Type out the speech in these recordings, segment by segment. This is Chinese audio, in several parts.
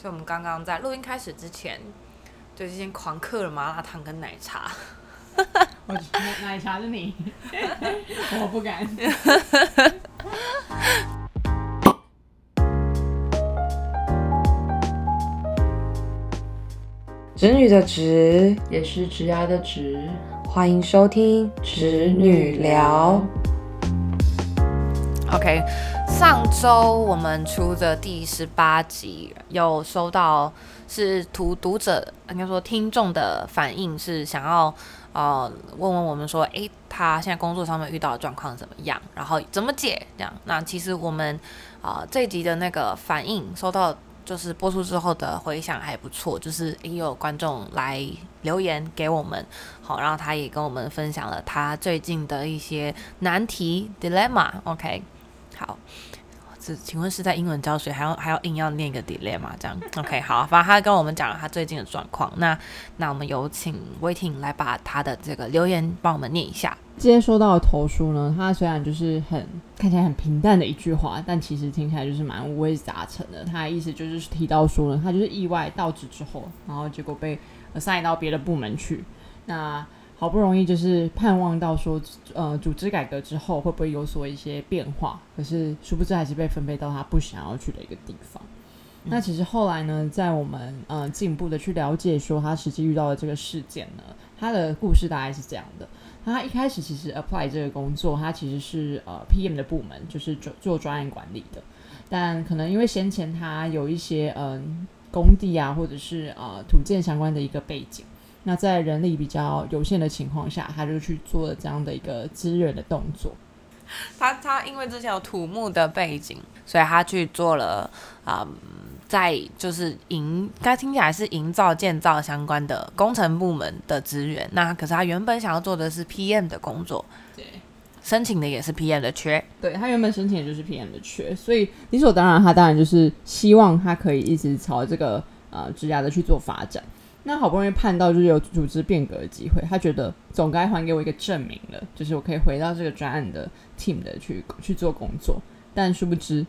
所以我们刚刚在录音开始之前，就已经狂嗑了麻辣烫跟奶茶。我奶奶茶是你，我不敢。侄女的侄，也是直牙的直，欢迎收听侄女聊。OK，上周我们出的第十八集有收到是读读者应该说听众的反应，是想要呃问问我们说，诶，他现在工作上面遇到的状况怎么样，然后怎么解这样。那其实我们啊、这集的那个反应收到。就是播出之后的回响还不错，就是也有观众来留言给我们，好，然后他也跟我们分享了他最近的一些难题 dilemma，OK，、好，这请问是在英文教学还要还要硬要念一个 delay 吗这样？OK，好，反正他跟我们讲了他最近的状况。那那我们有请 Waiting 来把他的这个留言帮我们念一下。今天收到的投书呢，他虽然就是很看起来很平淡的一句话，但其实听起来就是蛮五味杂陈的。他的意思就是提到说呢，他就是意外到职之后，然后结果被 assign 到别的部门去。那好不容易就是盼望到说，呃，组织改革之后会不会有所一些变化？可是殊不知还是被分配到他不想要去的一个地方。那其实后来呢，在我们呃进一步的去了解说他实际遇到的这个事件呢，他的故事大概是这样的。他一开始其实 apply 这个工作，他其实是呃 PM 的部门，就是做做专案管理的。但可能因为先前他有一些嗯、工地啊，或者是呃土建相关的一个背景，那在人力比较有限的情况下，他就去做了这样的一个支援的动作。他他因为之前有土木的背景，所以他去做了啊、嗯在就是营，该听起来是营造建造相关的工程部门的职员。那可是他原本想要做的是 PM 的工作，对。申请的也是 PM 的缺。对他原本申请的就是 PM 的缺，所以理所当然，他当然就是希望他可以一直朝这个呃职涯的去做发展。那好不容易盼到就是有组织变革的机会，他觉得总该还给我一个证明了，就是我可以回到这个专案的 team 的去去做工作。但殊不知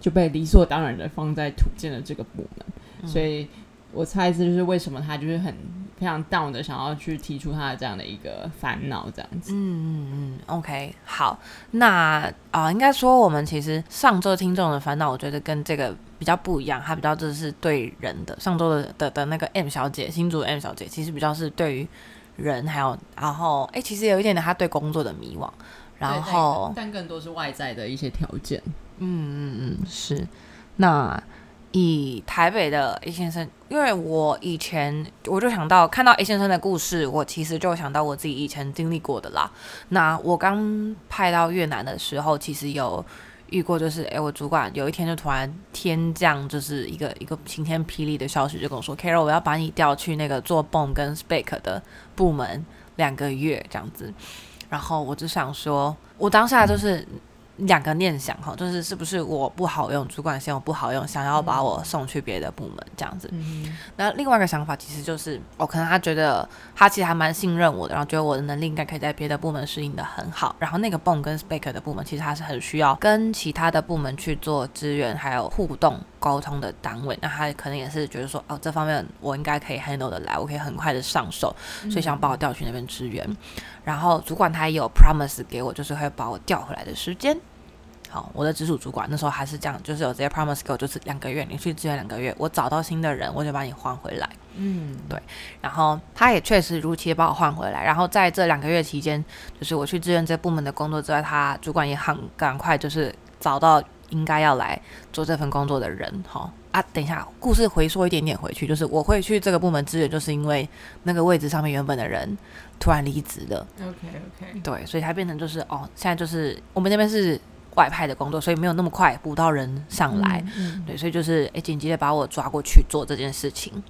就被理所当然的放在土建的这个部门，所以我猜这就是为什么他就是很非常 down 的想要去提出他的这样的一个烦恼，这样子。嗯嗯嗯，OK，好，那啊、应该说我们其实上周听众的烦恼，我觉得跟这个比较不一样，他比较就是对人的。上周的的的那个 M 小姐，新竹的 M 小姐，其实比较是对于人，还有然后哎、其实有一点点她对工作的迷惘，然后但更多是外在的一些条件。嗯嗯嗯，是。那以台北的 A 先生，因为我以前我就想到看到 A 先生的故事，我其实就想到我自己以前经历过的啦。那我刚派到越南的时候，其实有遇过，就是诶，我主管有一天就突然天降，就是一个一个晴天霹雳的消息，就跟我说，Carol，我要把你调去那个做泵跟 Spec 的部门两个月这样子。然后我就想说，我当下就是两个念想哈，就是是不是我不好用，主管嫌我不好用，想要把我送去别的部门这样子。嗯那另外一个想法其实就是，哦，可能他觉得他其实还蛮信任我的，然后觉得我的能力应该可以在别的部门适应的很好。然后那个 BOM 跟 Spec 的部门，其实他是很需要跟其他的部门去做支援还有互动沟通的单位。那他可能也是觉得说，哦，这方面我应该可以 handle 的来，我可以很快的上手，所以想把我调去那边支援。然后主管他也有 promise 给我，就是会把我调回来的时间。好，我的直属主管那时候还是这样，就是有直接 promise 给我，就是两个月，你去支援两个月，我找到新的人，我就把你换回来。嗯，对然后他也确实如期地把我换回来。然后在这两个月期间，就是我去支援这部门的工作之外，他主管也很赶快就是找到应该要来做这份工作的人。哈啊，等一下，故事回说一点点回去，就是我会去这个部门支援，就是因为那个位置上面原本的人突然离职了。，OK OK，对，所以才变成就是哦，现在就是我们那边是外派的工作，所以没有那么快补到人上来。嗯，对，所以就是诶紧急的把我抓过去做这件事情。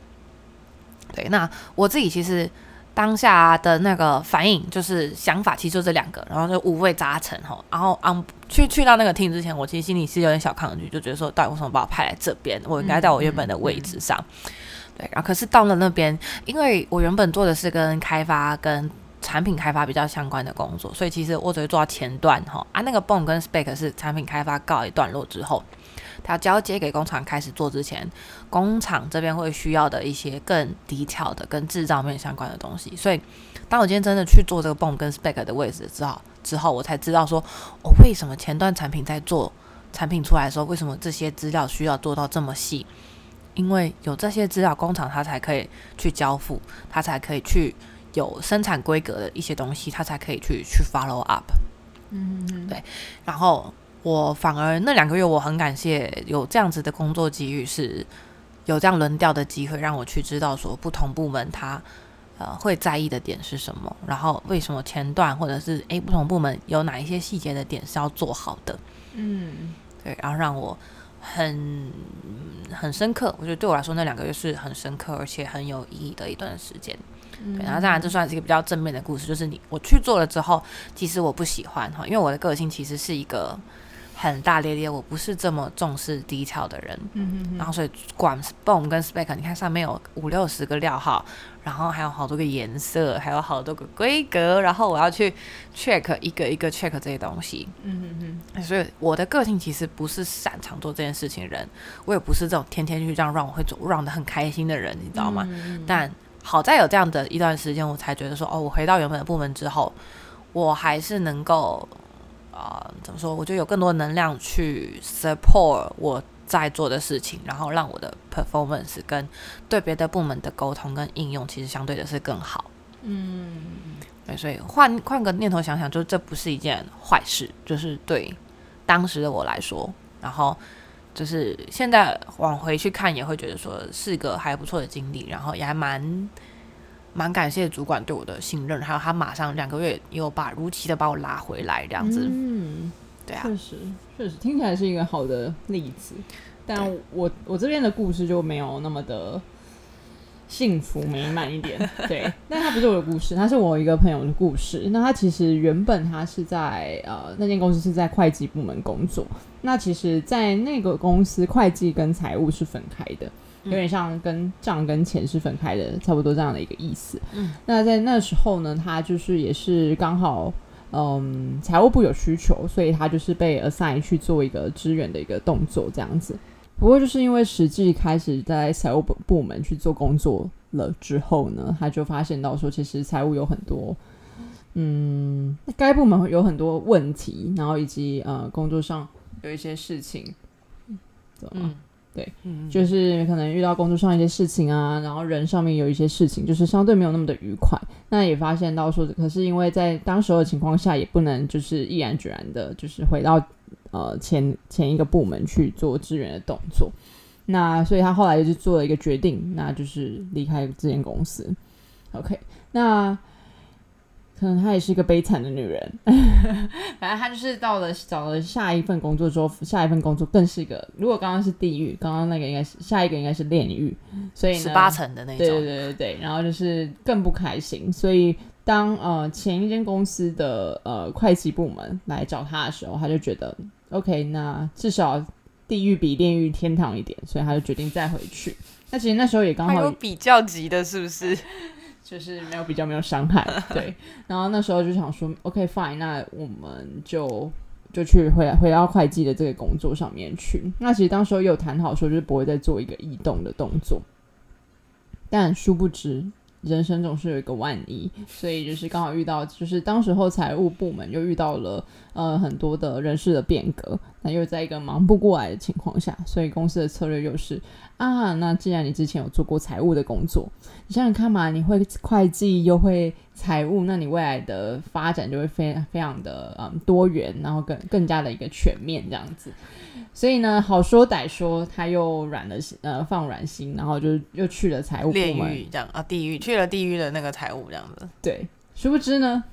对，那我自己其实当下的那个反应就是想法，其实就这两个，然后就五味杂陈哈。然后嗯，去去到那个 team 之前，我其实心里是有点小抗拒，就觉得说，到底为什么把我派来这边？我应该在我原本的位置上。对，然后可是到了那边，因为我原本做的是跟开发跟产品开发比较相关的工作，所以其实我只会做到前段哈啊，那个 BOM 跟 Spec 是产品开发告一段落之后，他交接给工厂开始做之前，工厂这边会需要的一些更低调的跟制造面相关的东西。所以，当我今天真的去做这个 BOM 跟 spec 的位置之后，之后我才知道说，我为什么前段产品在做产品出来的时候，为什么这些资料需要做到这么细？因为有这些资料，工厂它才可以去交付，它才可以去有生产规格的一些东西，他才可以去去 follow up。嗯嗯对然后我反而那两个月，我很感谢有这样子的工作机遇，是有这样轮调的机会，让我去知道说不同部门他呃会在意的点是什么，然后为什么前段或者是诶不同部门有哪一些细节的点是要做好的。嗯对，然后让我很很深刻，我觉得对我来说那两个月是很深刻而且很有意义的一段时间。对，然后当然这算是一个比较正面的故事，就是你我去做了之后，其实我不喜欢哈，因为我的个性其实是一个很大咧咧，我不是这么重视低调的人。嗯嗯然后所以管 BOM 跟 spec，你看上面有五六十个料号，然后还有好多个颜色，还有好多个规格，然后我要去 check 一个一个 check 这些东西。嗯嗯嗯所以我的个性其实不是擅长做这件事情的人，我也不是这种天天去这样让我会做让的很开心的人，你知道吗？嗯但好在有这样的一段时间，我才觉得说，哦，我回到原本的部门之后，我还是能够，呃，怎么说？我觉得有更多的能量去 support 我在做的事情，然后让我的 performance 跟对别的部门的沟通跟应用，其实相对的是更好。嗯对，所以换换个念头想想，就这不是一件坏事，就是对当时的我来说，然后就是现在往回去看，也会觉得说是个还不错的经历，然后也还蛮蛮感谢主管对我的信任，还有他马上两个月又把如期的把我拉回来，这样子，嗯，对啊，确实确实听起来是一个好的例子，但我我这边的故事就没有那么的幸福美满一点，对，但它不是我的故事，它是我一个朋友的故事。那他其实原本他是在呃那间公司是在会计部门工作，那其实，在那个公司会计跟财务是分开的。有点像跟账跟钱是分开的，差不多这样的一个意思。嗯，那在那时候呢，他就是也是刚好，嗯，财务部有需求，所以他就是被 assign 去做一个支援的一个动作，这样子。不过就是因为实际开始在财务部部门去做工作了之后呢，他就发现到说，其实财务有很多，嗯，该部门有很多问题，然后以及呃工作上有一些事情，怎么嗯，对，嗯，就是可能遇到工作上一些事情啊，然后人上面有一些事情，就是相对没有那么的愉快。那也发现到说，可是因为在当时候的情况下，也不能就是毅然决然的，就是回到呃前前一个部门去做支援的动作。那所以他后来就是做了一个决定，那就是离开这间公司。OK，那可能她也是一个悲惨的女人，反正她就是到了找了下一份工作之后，下一份工作更是一个，如果刚刚是地狱，刚刚那个应该是下一个应该是炼狱，所以呢十八层的那对对，对对对，然后就是更不开心，所以当呃前一间公司的呃会计部门来找他的时候，他就觉得 OK，那至少地狱比炼狱天堂一点，所以他就决定再回去。那其实那时候也刚好有比较级的，是不是？就是没有比较没有伤害，对。然后那时候就想说，OK fine，那我们就就去回来回到会计的这个工作上面去。那其实当时候也有谈好说，就是不会再做一个异动的动作，但殊不知。人生总是有一个万一，所以就是刚好遇到，就是当时候财务部门又遇到了呃很多的人事的变革，那又在一个忙不过来的情况下，所以公司的策略又是啊，那既然你之前有做过财务的工作，你想想看嘛，你会会计又会财务，那你未来的发展就会非非常的嗯多元，然后更更加的一个全面这样子。所以呢，好说歹说，他又软了心，呃，放软心，然后就又去了财务部门。狱这样啊，地狱去了地狱的那个财务这样子，对，殊不知呢，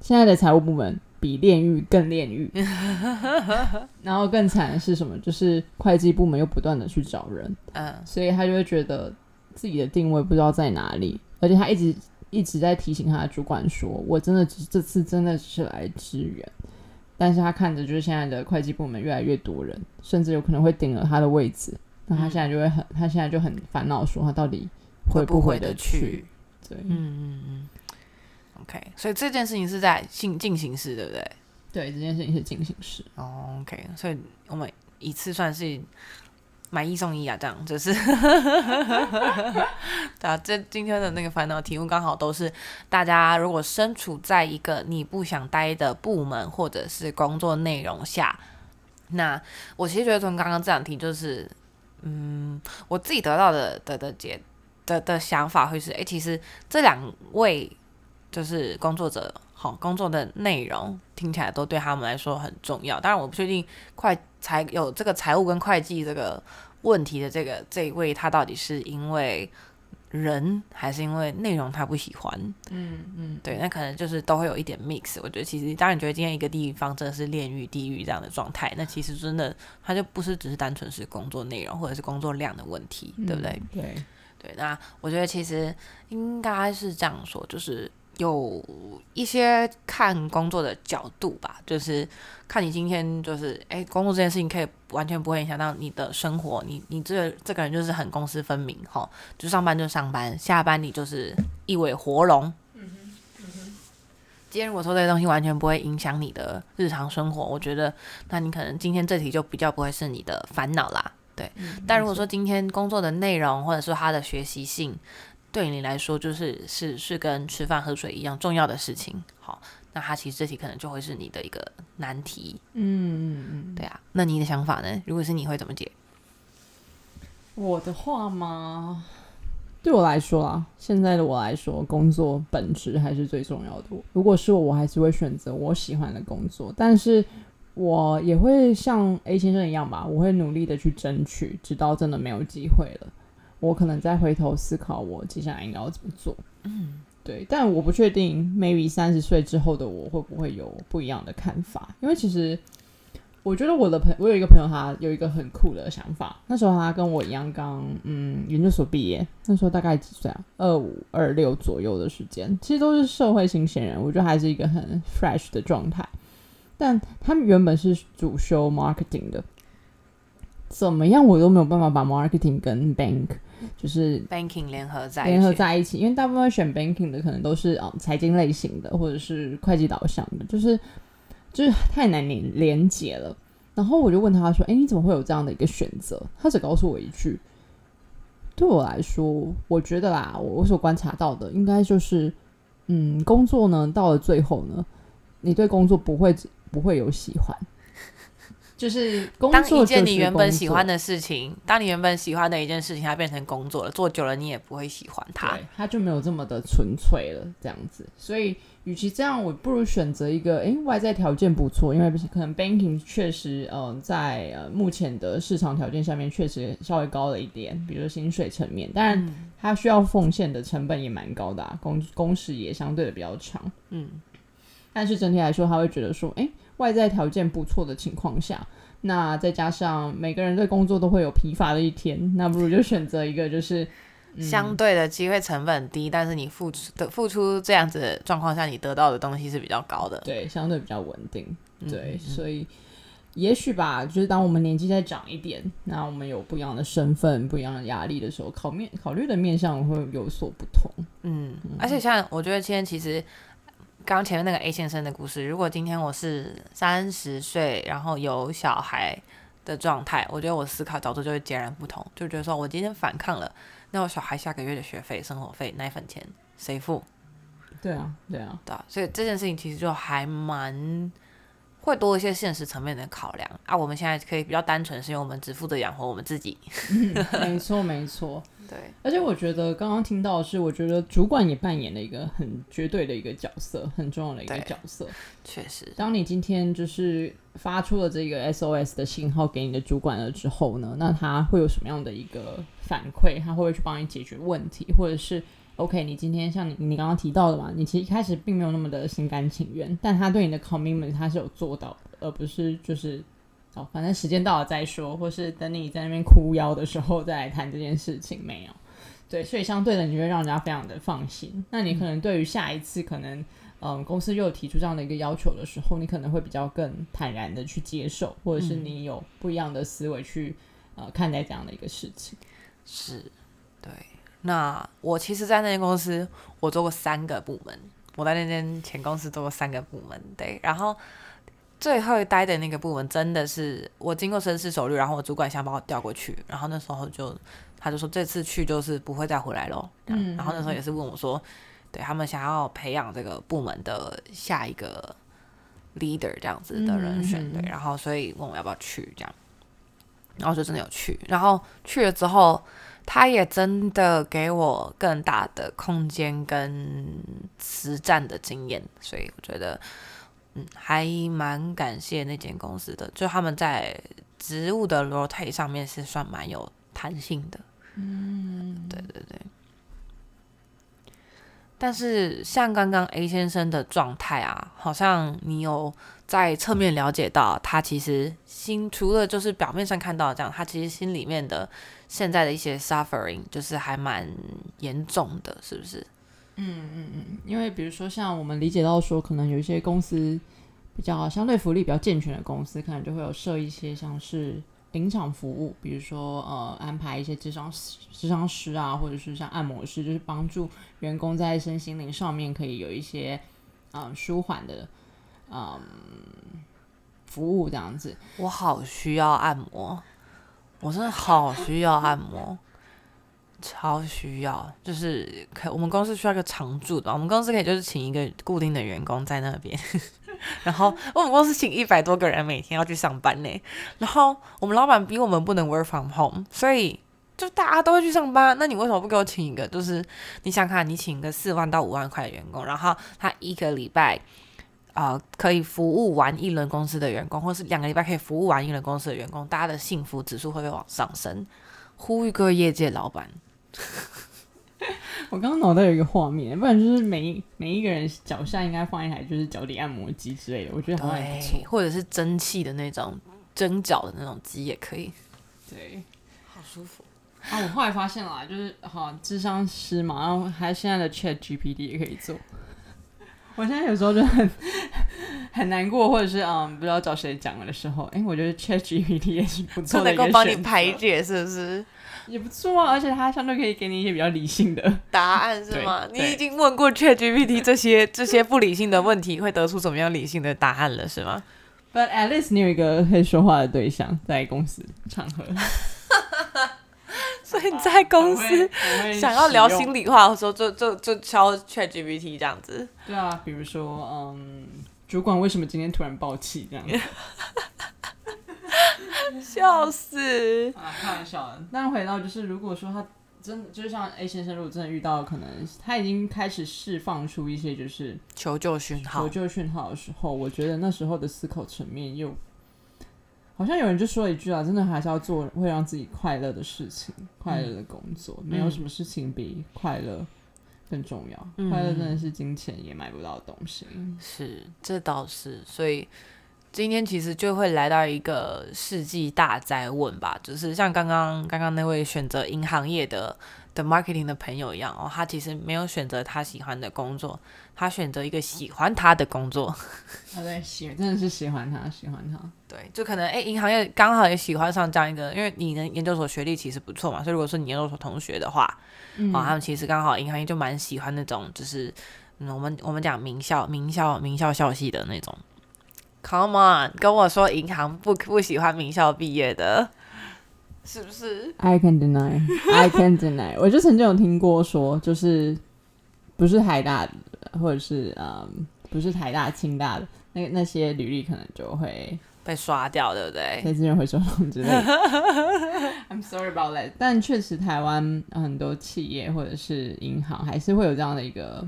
现在的财务部门比炼狱更炼狱，然后更惨的是什么？就是会计部门又不断的去找人，嗯，所以他就会觉得自己的定位不知道在哪里，而且他一直一直在提醒他的主管说：“我真的只这次真的只是来支援。”但是他看着就是现在的会计部门越来越多人，甚至有可能会顶了他的位置，那他现在就会很，他现在就很烦恼，说他到底回不回得得去？对，嗯嗯嗯。OK，所以这件事情是在进进行式，对不对？对，这件事情是进行式。哦，OK，所以我们一次算是买一送一啊，这样就是，对啊，这今天的那个烦恼题目刚好都是大家如果身处在一个你不想待的部门或者是工作内容下，那我其实觉得从刚刚这两题就是，嗯，我自己得到的的的解的的想法会是，哎，其实这两位就是工作者。好，工作的内容听起来都对他们来说很重要。当然，我不确定会财有这个财务跟会计这个问题的这个这一位，他到底是因为人还是因为内容他不喜欢？嗯嗯，对，那可能就是都会有一点 mix。我觉得其实，当然觉得今天一个地方真的是炼狱地狱这样的状态，那其实真的他就不是只是单纯是工作内容或者是工作量的问题，对不对？对对，那我觉得其实应该是这样说，就是。有一些看工作的角度吧，就是看你今天就是哎，工作这件事情可以完全不会影响到你的生活，你你这这个人就是很公私分明哈，就上班就上班，下班你就是一尾活龙。今天如果说这些东西完全不会影响你的日常生活，我觉得那你可能今天这题就比较不会是你的烦恼啦。对，但如果说今天工作的内容或者说他的学习性。对你来说，就是是是跟吃饭喝水一样重要的事情。好，那他其实这题可能就会是你的一个难题。嗯嗯嗯，对啊。那你的想法呢？如果是你会怎么解？我的话吗？对我来说啊，现在的我来说，工作本质还是最重要的。如果是我，我还是会选择我喜欢的工作，但是我也会像 A 先生一样吧，我会努力的去争取，直到真的没有机会了。我可能再回头思考，我接下来应该要怎么做。嗯，对，但我不确定，maybe 三十岁之后的我会不会有不一样的看法？因为其实我觉得我的朋，我有一个朋友，他有一个很酷的想法。那时候他跟我一样，刚嗯研究所毕业，那时候大概几岁啊？二五二六左右的时间，其实都是社会新鲜人，我觉得还是一个很 fresh 的状态。但他们原本是主修 marketing 的，怎么样我都没有办法把 marketing 跟 bank。就是 banking 联合在联合在一起，因为大部分选 banking 的可能都是啊财经类型的，或者是会计导向的，就是就是太难连连接了。然后我就问他说：“哎，你怎么会有这样的一个选择？”他只告诉我一句：“对我来说，我觉得啦，我我所观察到的，应该就是，嗯，工作呢，到了最后呢，你对工作不会不会有喜欢。”就是当一件你原本喜欢的事情，当你原本喜欢的一件事情，它变成工作了，做久了你也不会喜欢它，它就没有这么的纯粹了，这样子。所以，与其这样，我不如选择一个，诶，外在条件不错，因为可能 banking 确实，嗯，在呃目前的市场条件下面确实稍微高了一点，比如薪水层面，当然它需要奉献的成本也蛮高的，工工时也相对的比较长，嗯。但是整体来说，他会觉得说，诶。外在条件不错的情况下，那再加上每个人对工作都会有疲乏的一天，那不如就选择一个就是相对的机会成本低，但是你付出的付出这样子状况下，你得到的东西是比较高的，对，相对比较稳定，对，所以也许吧，就是当我们年纪再长一点，那我们有不一样的身份、不一样的压力的时候，考面考虑的面向会有所不同，嗯，而且像我觉得今天其实。刚刚前面那个 A 先生的故事，如果今天我是三十岁，然后有小孩的状态，我觉得我思考角度就会截然不同，就觉得说我今天反抗了，那我小孩下个月的学费、生活费、奶粉钱谁付？对啊，对啊，对啊，所以这件事情其实就还蛮会多一些现实层面的考量啊。我们现在可以比较单纯，是因为我们只负责养活我们自己。没错，没错。对，而且我觉得刚刚听到的是，我觉得主管也扮演了一个很绝对的一个角色，很重要的一个角色。确实，当你今天就是发出了这个 SOS 的信号给你的主管了之后呢，那他会有什么样的一个反馈？他会不会去帮你解决问题？或者是 OK，你今天像你你刚刚提到的嘛，你其实一开始并没有那么的心甘情愿，但他对你的 commitment 他是有做到的，而不是就是。哦，反正时间到了再说，或是等你在那边哭腰的时候再来谈这件事情，没有。对，所以相对的，你会让人家非常的放心。那你可能对于下一次可能，嗯，公司又提出这样的一个要求的时候，你可能会比较更坦然的去接受，或者是你有不一样的思维去呃看待这样的一个事情。是，对。那我其实，在那间公司，我做过三个部门。我在那间前公司做过三个部门，对，然后。最后待的那个部门真的是我经过深思熟虑，然后我主管想把我调过去，然后那时候就他就说这次去就是不会再回来咯。嗯，然后那时候也是问我说，对他们想要培养这个部门的下一个 leader 这样子的人选，对，然后所以问我要不要去这样，然后就真的有去，然后去了之后，他也真的给我更大的空间跟实战的经验，所以我觉得。嗯，还蛮感谢那间公司的，就他们在职务的 rotate 上面是算蛮有弹性的。嗯，对对对。但是像刚刚 A 先生的状态啊，好像你有在侧面了解到，他其实心除了就是表面上看到这样，他其实心里面的现在的一些 suffering 就是还蛮严重的，是不是？嗯嗯嗯，因为比如说像我们理解到说，可能有一些公司比较相对福利比较健全的公司，可能就会有设一些像是临场服务，比如说呃安排一些智商师智商师啊，或者是像按摩师，就是帮助员工在身心灵上面可以有一些嗯舒缓的嗯服务这样子。我好需要按摩，我真的好需要按摩。超需要，就是可我们公司需要一个常驻的，我们公司可以就是请一个固定的员工在那边，然后我们公司请一百多个人每天要去上班呢，然后我们老板逼我们不能 work from home，所以就大家都会去上班，那你为什么不给我请一个？就是你想看，你请个四万到五万块的员工，然后他一个礼拜啊可以服务完一轮公司的员工，或是两个礼拜可以服务完一轮公司的员工，大家的幸福指数会不会往上升？呼吁各位业界老板。我刚刚脑袋有一个画面，不然就是每一每一个人脚下应该放一台就是脚底按摩机之类的，我觉得好像不错，或者是蒸汽的那种蒸脚的那种机也可以，对，好舒服啊！我后来发现了，就是好智商师嘛，然后还现在的 Chat GPT 也可以做。我现在有时候就很 很难过，或者是嗯不知道找谁讲了的时候，哎，我觉得 Chat GPT 也是不错的能够帮你排解，是不是？也不错啊，而且它相对可以给你一些比较理性的答案，是吗？你已经问过 ChatGPT 这些这些不理性的问题，会得出怎么样理性的答案了，是吗？But at least 你有一个可以说话的对象在公司场合，所以你在公司想要聊心里话的时候，就就就敲 ChatGPT 这样子。对啊，比如说，嗯，主管为什么今天突然暴气这样？笑死！啊，开玩笑的。但回到就是，如果说他真的，就是像 A 先生，如果真的遇到可能他已经开始释放出一些就是求救讯号、求救讯号的时候，我觉得那时候的思考层面又好像有人就说一句啊，真的还是要做会让自己快乐的事情，快乐的工作，没有什么事情比快乐更重要。快乐真的是金钱也买不到的东西。是，这倒是，所以。今天其实就会来到一个世纪大灾问吧，就是像刚刚刚刚那位选择银行业的的 marketing 的朋友一样哦，他其实没有选择他喜欢的工作，他选择一个喜欢他的工作。他在，喜真的是喜欢他，喜欢他。对，就可能哎，银行业刚好也喜欢上这样一个，因为你的研究所学历其实不错嘛，所以如果说你研究所同学的话，哦，他们其实刚好银行业就蛮喜欢那种，就是嗯，我们我们讲名校名校名校校系的那种。Come on，跟我说银行不不喜欢名校毕业的，是不是？I can deny, I can deny。我就曾经有听过说，就是不是台大的，或者是嗯，不是台大、清大的那那些履历，可能就会被刷掉，对不对？被资源回收之类的。I'm sorry about that。但确实，台湾很多企业或者是银行还是会有这样的一个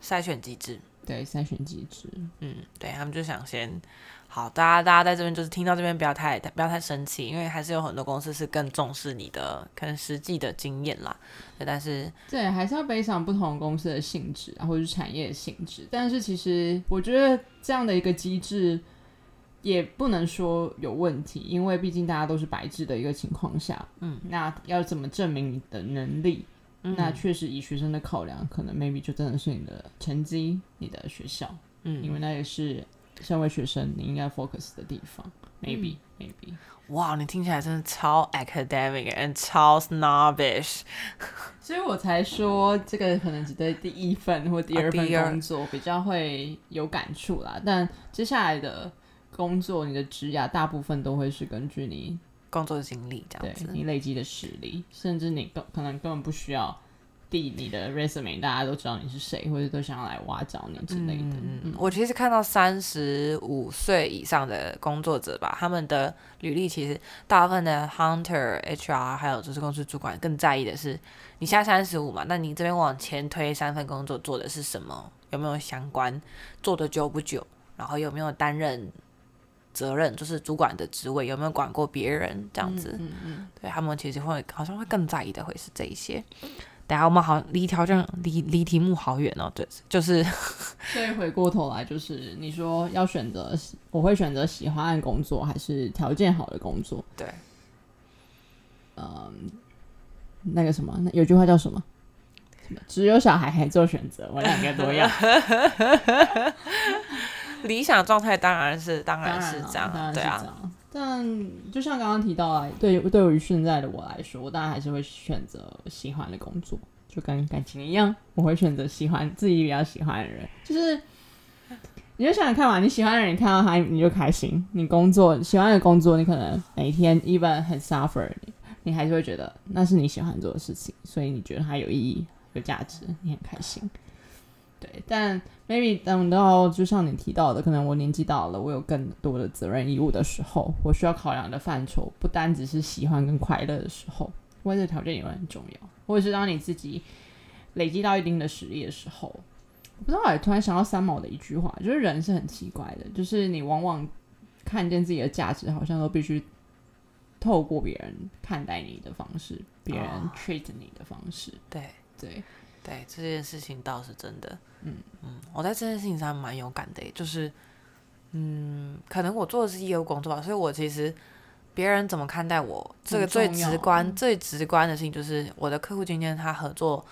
筛选机制。对筛选机制，嗯，对他们就想先好，大家大家在这边就是听到这边不要太不要太生气，因为还是有很多公司是更重视你的可能实际的经验啦。对，但是对还是要背上不同公司的性质啊，或者是产业的性质。但是其实我觉得这样的一个机制也不能说有问题，因为毕竟大家都是白纸的一个情况下，嗯，那要怎么证明你的能力？那确实以学生的考量，可能 maybe 就真的是你的成绩、你的学校，嗯，因为那也是身为学生你应该 focus 的地方，maybe maybe。哇，你听起来真的超 academic and 超 snobbish，所以我才说这个可能只对第一份或第二份工作比较会有感触啦，但接下来的。工作、你的职涯，大部分都会是根据你工作经历这样子。你累积的实力，甚至你根可能根本不需要递你的 resume，大家都知道你是谁，或者都想要来挖角你之类的。嗯嗯，我其实看到三十五岁以上的工作者吧，他们的履历其实大部分的 hunter、HR 还有就是公司主管更在意的是，你现在三十五嘛，那你这边往前推三份工作做的是什么？有没有相关？做的久不久？然后有没有担任责任，就是主管的职位？有没有管过别人？这样子，嗯嗯，对他们其实会好像会更在意的会是这一些。等下我们好离条件离离题目好远哦，对，就是 所以回过头来，就是你说要选择，我会选择喜欢的工作，还是条件好的工作？对。嗯，那个什么，那有句话叫什么？什么只有小孩还做选择，我两个都要。理想状态当然是当然是这样啊，当然是对啊，这样。但就像刚刚提到啊，对对于现在的我来说，我当然还是会选择喜欢的工作，就跟感情一样，我会选择喜欢自己比较喜欢的人。就是你就想想看嘛，你喜欢的人，你看到他你就开心。你工作喜欢的工作，你可能每天 even 很 suffer，你你还是会觉得那是你喜欢做的事情，所以你觉得它有意义、有价值，你很开心。对，但 maybe 等到就像你提到的，可能我年纪到了，我有更多的责任义务的时候，我需要考量的范畴不单只是喜欢跟快乐的时候，外在条件也会很重要，或者是当你自己累积到一定的实力的时候，我不知道哎，突然想到三毛的一句话，就是人是很奇怪的，就是你往往看见自己的价值，好像都必须透过别人看待你的方式，别人哦。treat 你的方式，对。对，对，这件事情倒是真的，嗯。嗯，我在这件事情上蛮有感的，就是，嗯，可能我做的是业务工作吧，所以我其实别人怎么看待我，这个最直观、最直观的事情就是我的客户今天他合作，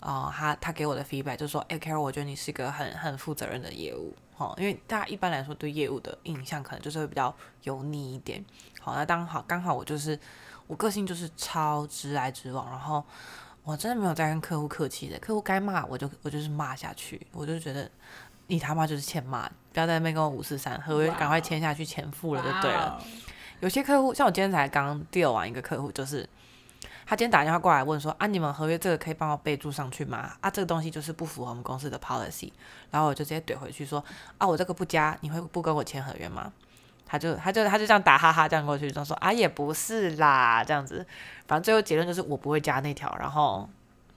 啊、他他给我的 feedback 就是说，哎、c a r o l 我觉得你是一个很很负责任的业务，哦，因为大家一般来说对业务的印象可能就是会比较油腻一点，好，那刚好刚好我就是我个性就是超直来直往，然后。我真的没有在跟客户客气的，客户该骂我就我就是骂下去，我就觉得你他妈就是欠骂，不要在那边跟我五四三，合约赶快签下去，钱付了就对了。有些客户像我今天才刚 deal 完一个客户，就是他今天打电话过来问说啊，你们合约这个可以帮我备注上去吗？啊，这个东西就是不符合我们公司的 policy，然后我就直接怼回去说啊，我这个不加，你会不跟我签合约吗？他就他就他就这样打哈哈这样过去，就说啊也不是啦，这样子，反正最后结论就是我不会加那条，然后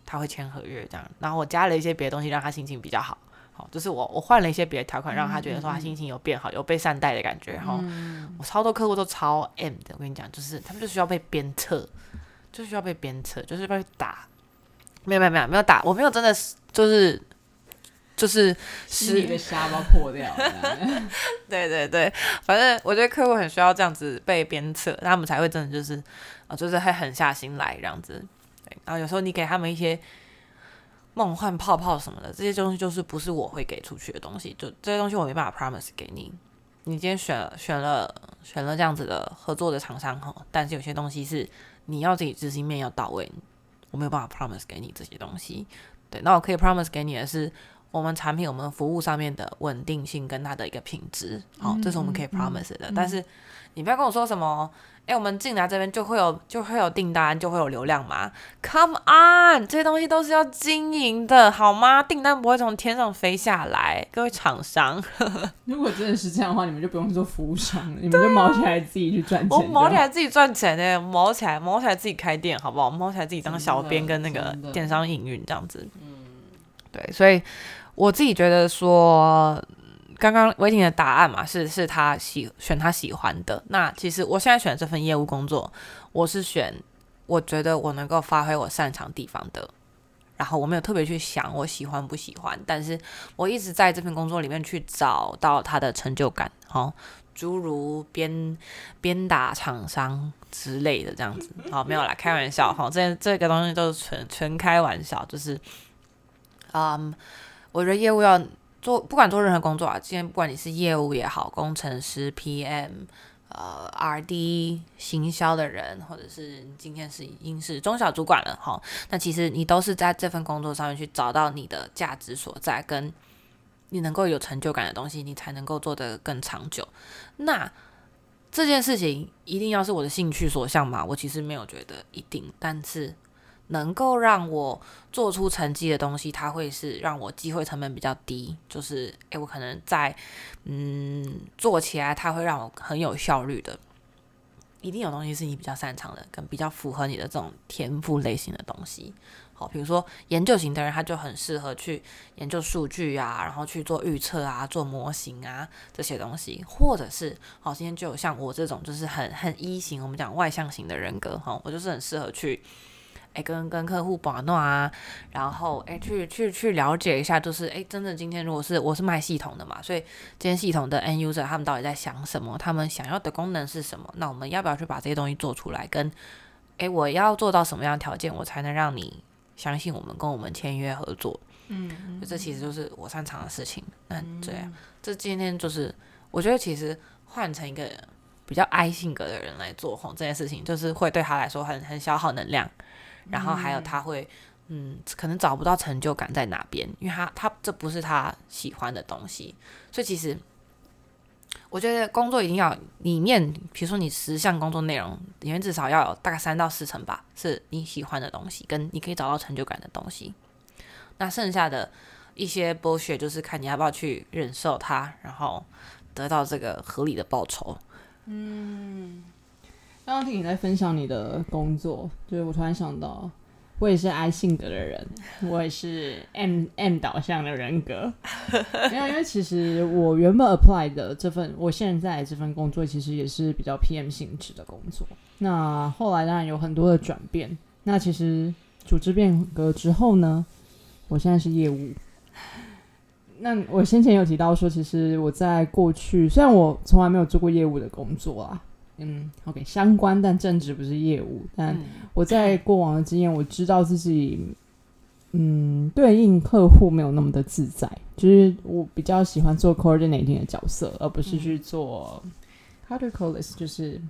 他会签合约这样，然后我加了一些别的东西，让他心情比较好，好，就是我我换了一些别的条款，让他觉得说他心情有变好，有被善待的感觉，然后我超多客户都超 M 的，我跟你讲，就是他们就需要被鞭策，就需要被鞭策，就是被打，没有没有没有没有打，我没有真的是就是就是心里的沙包破掉了。对对对，反正我觉得客户很需要这样子被鞭策，他们才会真的就是啊、就是会狠下心来这样子。对，然后有时候你给他们一些梦幻泡泡什么的，这些东西就是不是我会给出去的东西，就这些东西我没办法 promise 给你。你今天选了选了选了这样子的合作的厂商哈，但是有些东西是你要自己执行面要到位，我没有办法 promise 给你这些东西。对，那我可以 promise 给你的是我们产品、我们服务上面的稳定性跟它的一个品质，好、这是我们可以 promise 的。但是你不要跟我说什么，哎、我们进来这边就会有就会有订单，就会有流量嘛？Come on，这些东西都是要经营的，好吗？订单不会从天上飞下来，各位厂商，如果真的是这样的话，你们就不用做服务商了，你们就毛起来自己去赚钱我好。毛起来自己赚钱呢，毛起来毛起来自己开店，好不好？毛起来自己当小编跟那个电商营运这样子。嗯，对，所以我自己觉得说，刚刚威婷的答案嘛，是是他喜选他喜欢的。那其实我现在选这份业务工作，我是选我觉得我能够发挥我擅长地方的。然后我没有特别去想我喜欢不喜欢，但是我一直在这份工作里面去找到他的成就感，哦，诸如鞭鞭打厂商之类的这样子，好、没有啦，开玩笑哈，这这个东西都是纯纯开玩笑，就是，嗯，我觉得业务要做，不管做任何工作啊，今天不管你是业务也好，工程师、PM。呃，R&D 行销的人，或者是今天是已经是中小主管了哈，那其实你都是在这份工作上面去找到你的价值所在，跟你能够有成就感的东西，你才能够做得更长久。那这件事情一定要是我的兴趣所向吗？我其实没有觉得一定，但是能够让我做出成绩的东西，它会是让我机会成本比较低，就是诶，我可能在嗯做起来，它会让我很有效率的。一定有东西是你比较擅长的，跟比较符合你的这种天赋类型的东西。好，比如说研究型的人，他就很适合去研究数据啊，然后去做预测啊，做模型啊这些东西。或者是，好，今天就有像我这种就是很很一型，我们讲外向型的人格，哈，我就是很适合去。哎，跟跟客户把弄啊，然后哎，去去去了解一下，就是哎，真的今天如果是我是卖系统的嘛，所以今天系统的 N user 他们到底在想什么？他们想要的功能是什么？那我们要不要去把这些东西做出来？跟哎，我要做到什么样的条件，我才能让你相信我们跟我们签约合作？嗯，这其实就是我擅长的事情。那这样，这今天就是我觉得其实换成一个比较 I 性格的人来做吼这件事情，就是会对他来说很很消耗能量。然后还有他会，嗯，可能找不到成就感在哪边，因为他他这不是他喜欢的东西，所以其实我觉得工作一定要里面，比如说你十项工作内容里面至少要有大概三到四成吧是你喜欢的东西，跟你可以找到成就感的东西。那剩下的一些剥削，就是看你要不要去忍受它，然后得到这个合理的报酬。嗯。刚刚听你在分享你的工作，就是我突然想到，我也是 I 性格的人，我也是 M M 导向的人格。没有，因为其实我原本 apply 的这份，我现在这份工作其实也是比较 PM 性质的工作。那后来当然有很多的转变。那其实组织变革之后呢，我现在是业务。那我先前有提到说，其实我在过去，虽然我从来没有做过业务的工作啊。嗯，OK，相关但正职不是业务。但我在过往的经验，我知道自己，嗯，对应客户没有那么的自在。就是我比较喜欢做 coordinating 的角色，而不是去做 how to call this，就是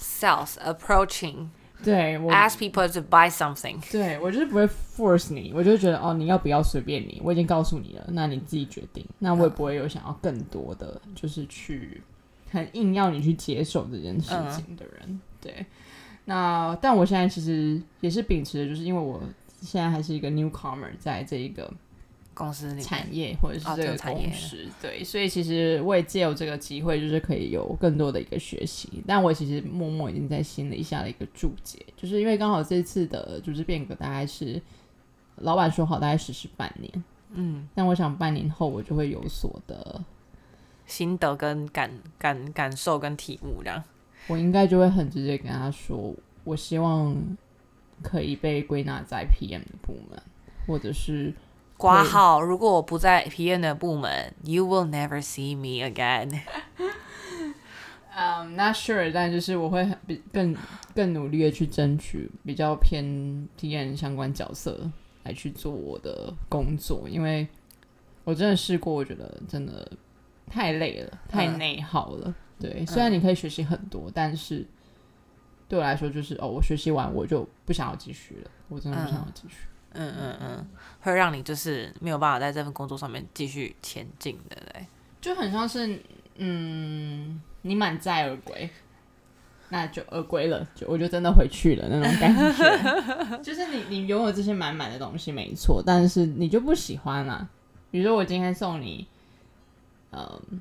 sales approaching。对我 ask people to buy something。对我就是不会 force 你，我就觉得哦，你要不要随便你，我已经告诉你了，那你自己决定。那我也不会有想要更多的，就是去。很硬要你去接受这件事情的人，对。那但我现在其实也是秉持的，就是因为我现在还是一个 newcomer 在这一个公司里产业或者是这个公司，对。所以其实我也借有这个机会，就是可以有更多的一个学习。但我其实默默已经在心里下了一个注解，就是因为刚好这次的组织变革大概是老板说好大概实施半年，嗯。但我想半年后我就会有所的。心得跟感感感受跟体悟这样，我应该就会很直接跟他说，我希望可以被归纳在 PM 的部门，或者是挂号。如果我不在 PM 的部门，You will never see me again。嗯，Not sure，但就是我会比更更努力的去争取比较偏 PM 相关角色来去做我的工作，因为我真的试过，我觉得真的。太累了，太内耗了。对，虽然你可以学习很多，但是对我来说，就是哦，我学习完我就不想要继续了。我真的不想要继续。嗯嗯嗯，会让你就是没有办法在这份工作上面继续前进的嘞。就很像是，嗯，你满载而归，那就而归了，就我就真的回去了那种感觉。就是你你拥有这些满满的东西没错，但是你就不喜欢啊。比如说我今天送你。嗯，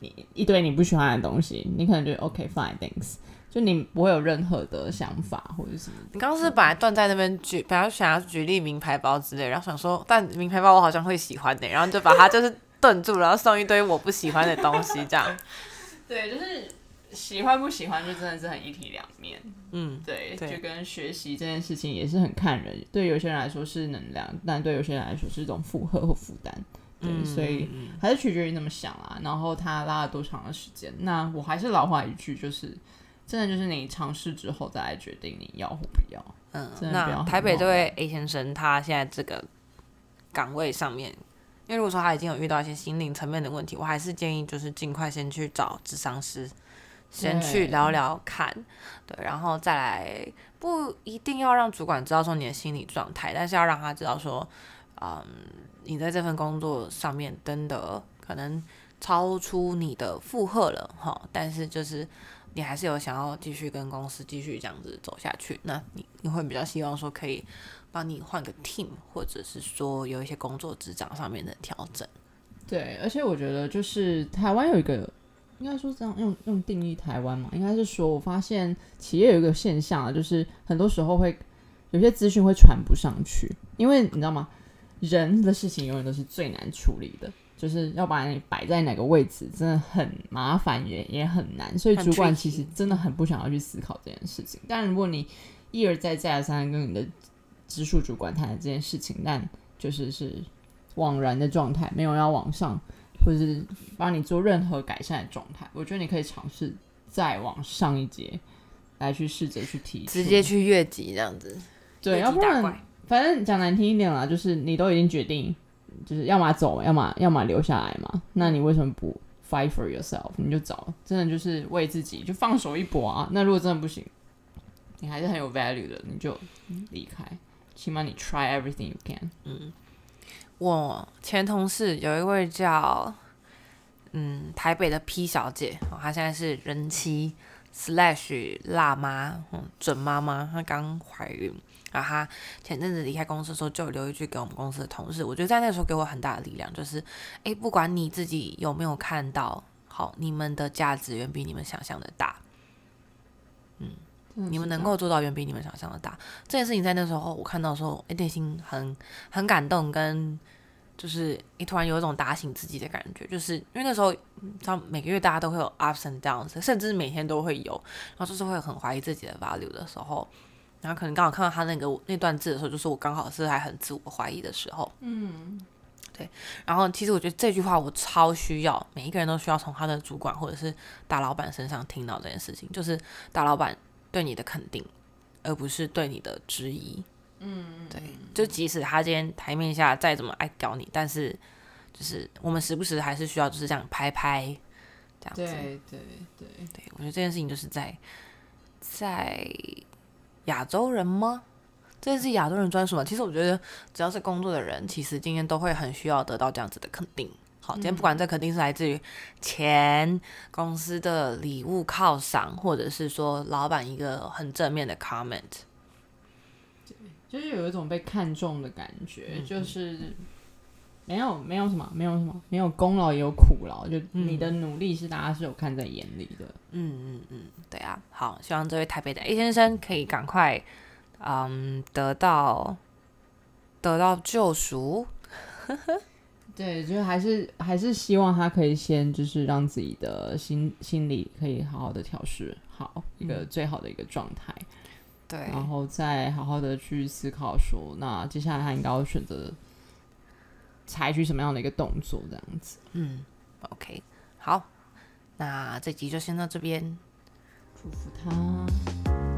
你一堆你不喜欢的东西，你可能觉得 OK fine things，就你不会有任何的想法或者什么。你刚刚是本来断在那边举，本来想要举例名牌包之类，然后想说，但名牌包我好像会喜欢的，然后就把它就是顿住，然后送一堆我不喜欢的东西，这样。对，就是喜欢不喜欢，就真的是很一体两面。嗯，对，就跟学习这件事情也是很看人，对有些人来说是能量，但对有些人来说是一种负荷或负担。对，所以还是取决于怎么想啊。然后他拉了多长的时间？那我还是老话一句，就是真的就是你尝试之后再来决定你要或不要。嗯，那台北这位 A 先生，他现在这个岗位上面，因为如果说他已经有遇到一些心灵层面的问题，我还是建议就是尽快先去找智商师，先去聊聊看。对，然后再来，不一定要让主管知道说你的心理状态，但是要让他知道说。嗯，你在这份工作上面真的可能超出你的负荷了哈，但是就是你还是有想要继续跟公司继续这样子走下去，那你你会比较希望说可以帮你换个 team，或者是说有一些工作职掌上面的调整。对，而且我觉得就是台湾有一个，应该说这样用用定义台湾嘛，应该是说我发现企业有一个现象啊，就是很多时候会有些资讯会传不上去，因为你知道吗？人的事情永远都是最难处理的，就是要把你摆在哪个位置，真的很麻烦也也很难，所以主管其实真的很不想要去思考这件事情。但如果你一而再再而三跟你的直属主管谈这件事情，但就是是枉然的状态，没有要往上或者是帮你做任何改善的状态，我觉得你可以尝试再往上一节来去试着去提，直接去越级这样子，对，要不然。反正讲难听一点啦，就是你都已经决定，就是要么走，要么要么留下来嘛。那你为什么不 fight for yourself？你就找，真的就是为自己就放手一搏啊。那如果真的不行，你还是很有 value 的，你就离开，起码你 try everything you can。嗯我前同事有一位叫嗯台北的 P 小姐，她现在是人妻 slash 辣妈，嗯，准妈妈，她刚怀孕。然后她前阵子离开公司的时候，就有留一句给我们公司的同事，我觉得在那时候给我很大的力量，就是，诶，不管你自己有没有看到，好，你们的价值远比你们想象的大，嗯你们能够做到远比你们想象的大。这件事情在那时候我看到的时候，诶，内心很很感动，跟就是你突然有一种打醒自己的感觉，就是因为那时候，嗯知道每个月大家都会有 ups and downs，甚至每天都会有，然后就是会很怀疑自己的 value 的时候，然后可能刚好看到他那个那段字的时候，就是我刚好是还很自我怀疑的时候，嗯，对。然后其实我觉得这句话我超需要，每一个人都需要从他的主管或者是大老板身上听到这件事情，就是大老板对你的肯定，而不是对你的质疑。嗯，对，就即使他今天台面下再怎么爱搞你，但是就是我们时不时还是需要就是这样拍拍，这样子。对对对，对，我觉得这件事情就是在在亚洲人吗？这是亚洲人专属吗？其实我觉得只要是工作的人，其实今天都会很需要得到这样子的肯定。好，今天不管这肯定是来自于钱、公司的礼物犒赏，或者是说老板一个很正面的 comment。就是有一种被看中的感觉，就是没有没有什么，没有什么，没有功劳也有苦劳，就你的努力是大家是有看在眼里的。嗯嗯嗯，对啊，好，希望这位台北的 A 先生可以赶快，嗯，得到得到救赎。对，就是还是还是希望他可以先就是让自己的心心理可以好好的调试好一个最好的一个状态，对，然后再好好的去思考说，那接下来他应该要选择采取什么样的一个动作，这样子。嗯，OK，好，那这集就先到这边。祝福他。